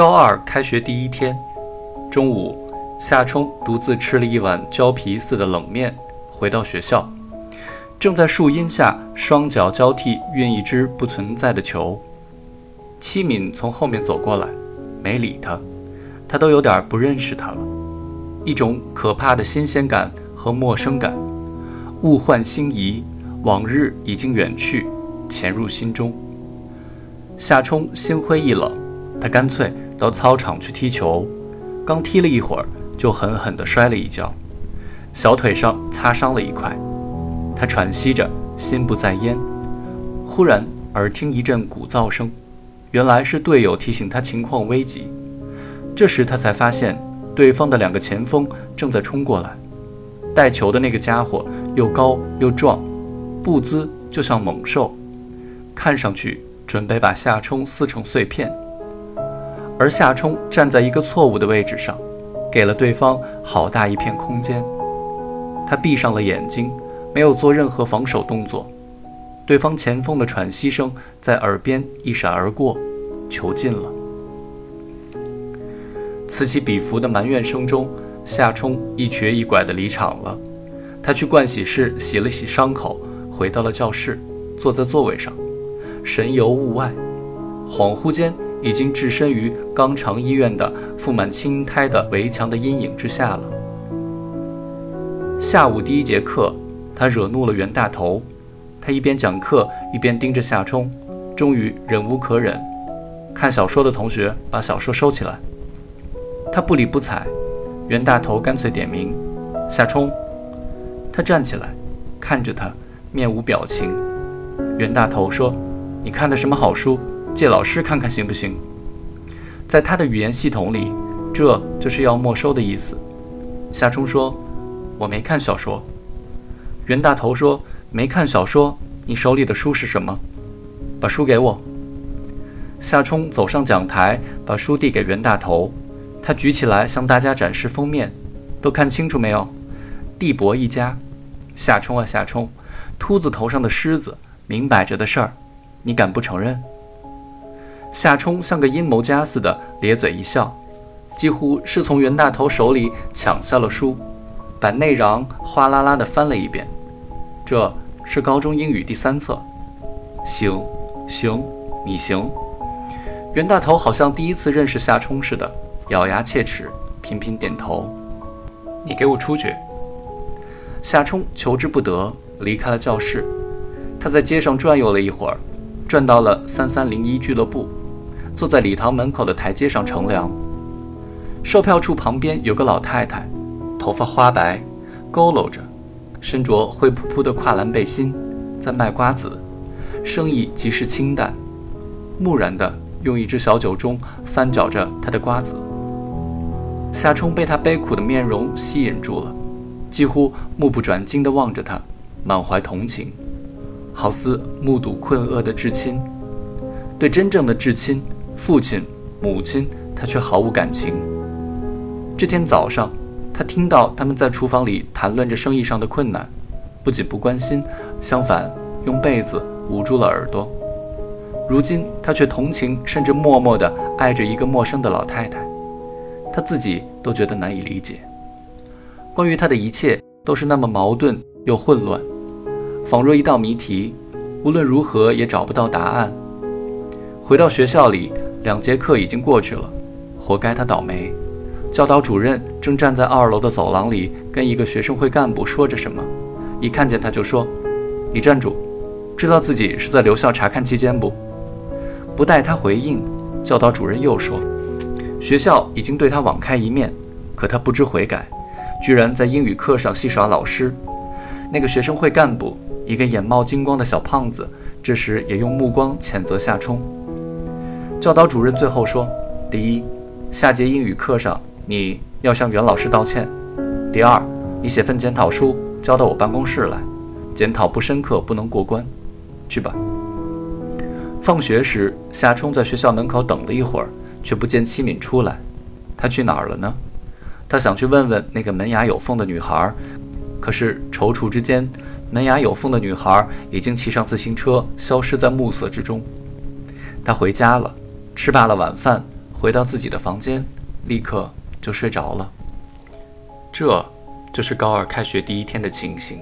高二开学第一天，中午，夏冲独自吃了一碗胶皮似的冷面，回到学校，正在树荫下双脚交替运一只不存在的球。七敏从后面走过来，没理他，他都有点不认识他了，一种可怕的新鲜感和陌生感，物换星移，往日已经远去，潜入心中。夏冲心灰意冷，他干脆。到操场去踢球，刚踢了一会儿，就狠狠地摔了一跤，小腿上擦伤了一块。他喘息着，心不在焉。忽然耳听一阵鼓噪声，原来是队友提醒他情况危急。这时他才发现，对方的两个前锋正在冲过来。带球的那个家伙又高又壮，步姿就像猛兽，看上去准备把夏冲撕成碎片。而夏冲站在一个错误的位置上，给了对方好大一片空间。他闭上了眼睛，没有做任何防守动作。对方前锋的喘息声在耳边一闪而过，球进了。此起彼伏的埋怨声中，夏冲一瘸一拐地离场了。他去盥洗室洗了洗伤口，回到了教室，坐在座位上，神游物外，恍惚间。已经置身于肛肠医院的覆满青苔的围墙的阴影之下了。下午第一节课，他惹怒了袁大头，他一边讲课一边盯着夏冲，终于忍无可忍，看小说的同学把小说收起来。他不理不睬，袁大头干脆点名：“夏冲。”他站起来，看着他，面无表情。袁大头说：“你看的什么好书？”借老师看看行不行？在他的语言系统里，这就是要没收的意思。夏冲说：“我没看小说。”袁大头说：“没看小说，你手里的书是什么？把书给我。”夏冲走上讲台，把书递给袁大头。他举起来向大家展示封面，都看清楚没有？地博一家。夏冲啊夏冲，秃子头上的虱子，明摆着的事儿，你敢不承认？夏冲像个阴谋家似的咧嘴一笑，几乎是从袁大头手里抢下了书，把内瓤哗啦啦地翻了一遍。这是高中英语第三册。行，行，你行。袁大头好像第一次认识夏冲似的，咬牙切齿，频频点头。你给我出去！夏冲求之不得，离开了教室。他在街上转悠了一会儿，转到了三三零一俱乐部。坐在礼堂门口的台阶上乘凉，售票处旁边有个老太太，头发花白，佝偻着，身着灰扑扑的跨栏背心，在卖瓜子，生意极是清淡，木然地用一只小酒盅翻搅着她的瓜子。夏冲被她悲苦的面容吸引住了，几乎目不转睛地望着她，满怀同情，好似目睹困厄的至亲，对真正的至亲。父亲、母亲，他却毫无感情。这天早上，他听到他们在厨房里谈论着生意上的困难，不仅不关心，相反用被子捂住了耳朵。如今他却同情，甚至默默地爱着一个陌生的老太太，他自己都觉得难以理解。关于他的一切都是那么矛盾又混乱，仿若一道谜题，无论如何也找不到答案。回到学校里。两节课已经过去了，活该他倒霉。教导主任正站在二楼的走廊里，跟一个学生会干部说着什么。一看见他就说：“你站住！知道自己是在留校查看期间不？”不待他回应，教导主任又说：“学校已经对他网开一面，可他不知悔改，居然在英语课上戏耍老师。”那个学生会干部，一个眼冒金光的小胖子，这时也用目光谴责夏冲。教导主任最后说：“第一，下节英语课上你要向袁老师道歉；第二，你写份检讨书交到我办公室来，检讨不深刻不能过关。去吧。”放学时，夏冲在学校门口等了一会儿，却不见戚敏出来。他去哪儿了呢？他想去问问那个门牙有缝的女孩，可是踌躇之间，门牙有缝的女孩已经骑上自行车，消失在暮色之中。他回家了。吃罢了晚饭，回到自己的房间，立刻就睡着了。这就是高二开学第一天的情形。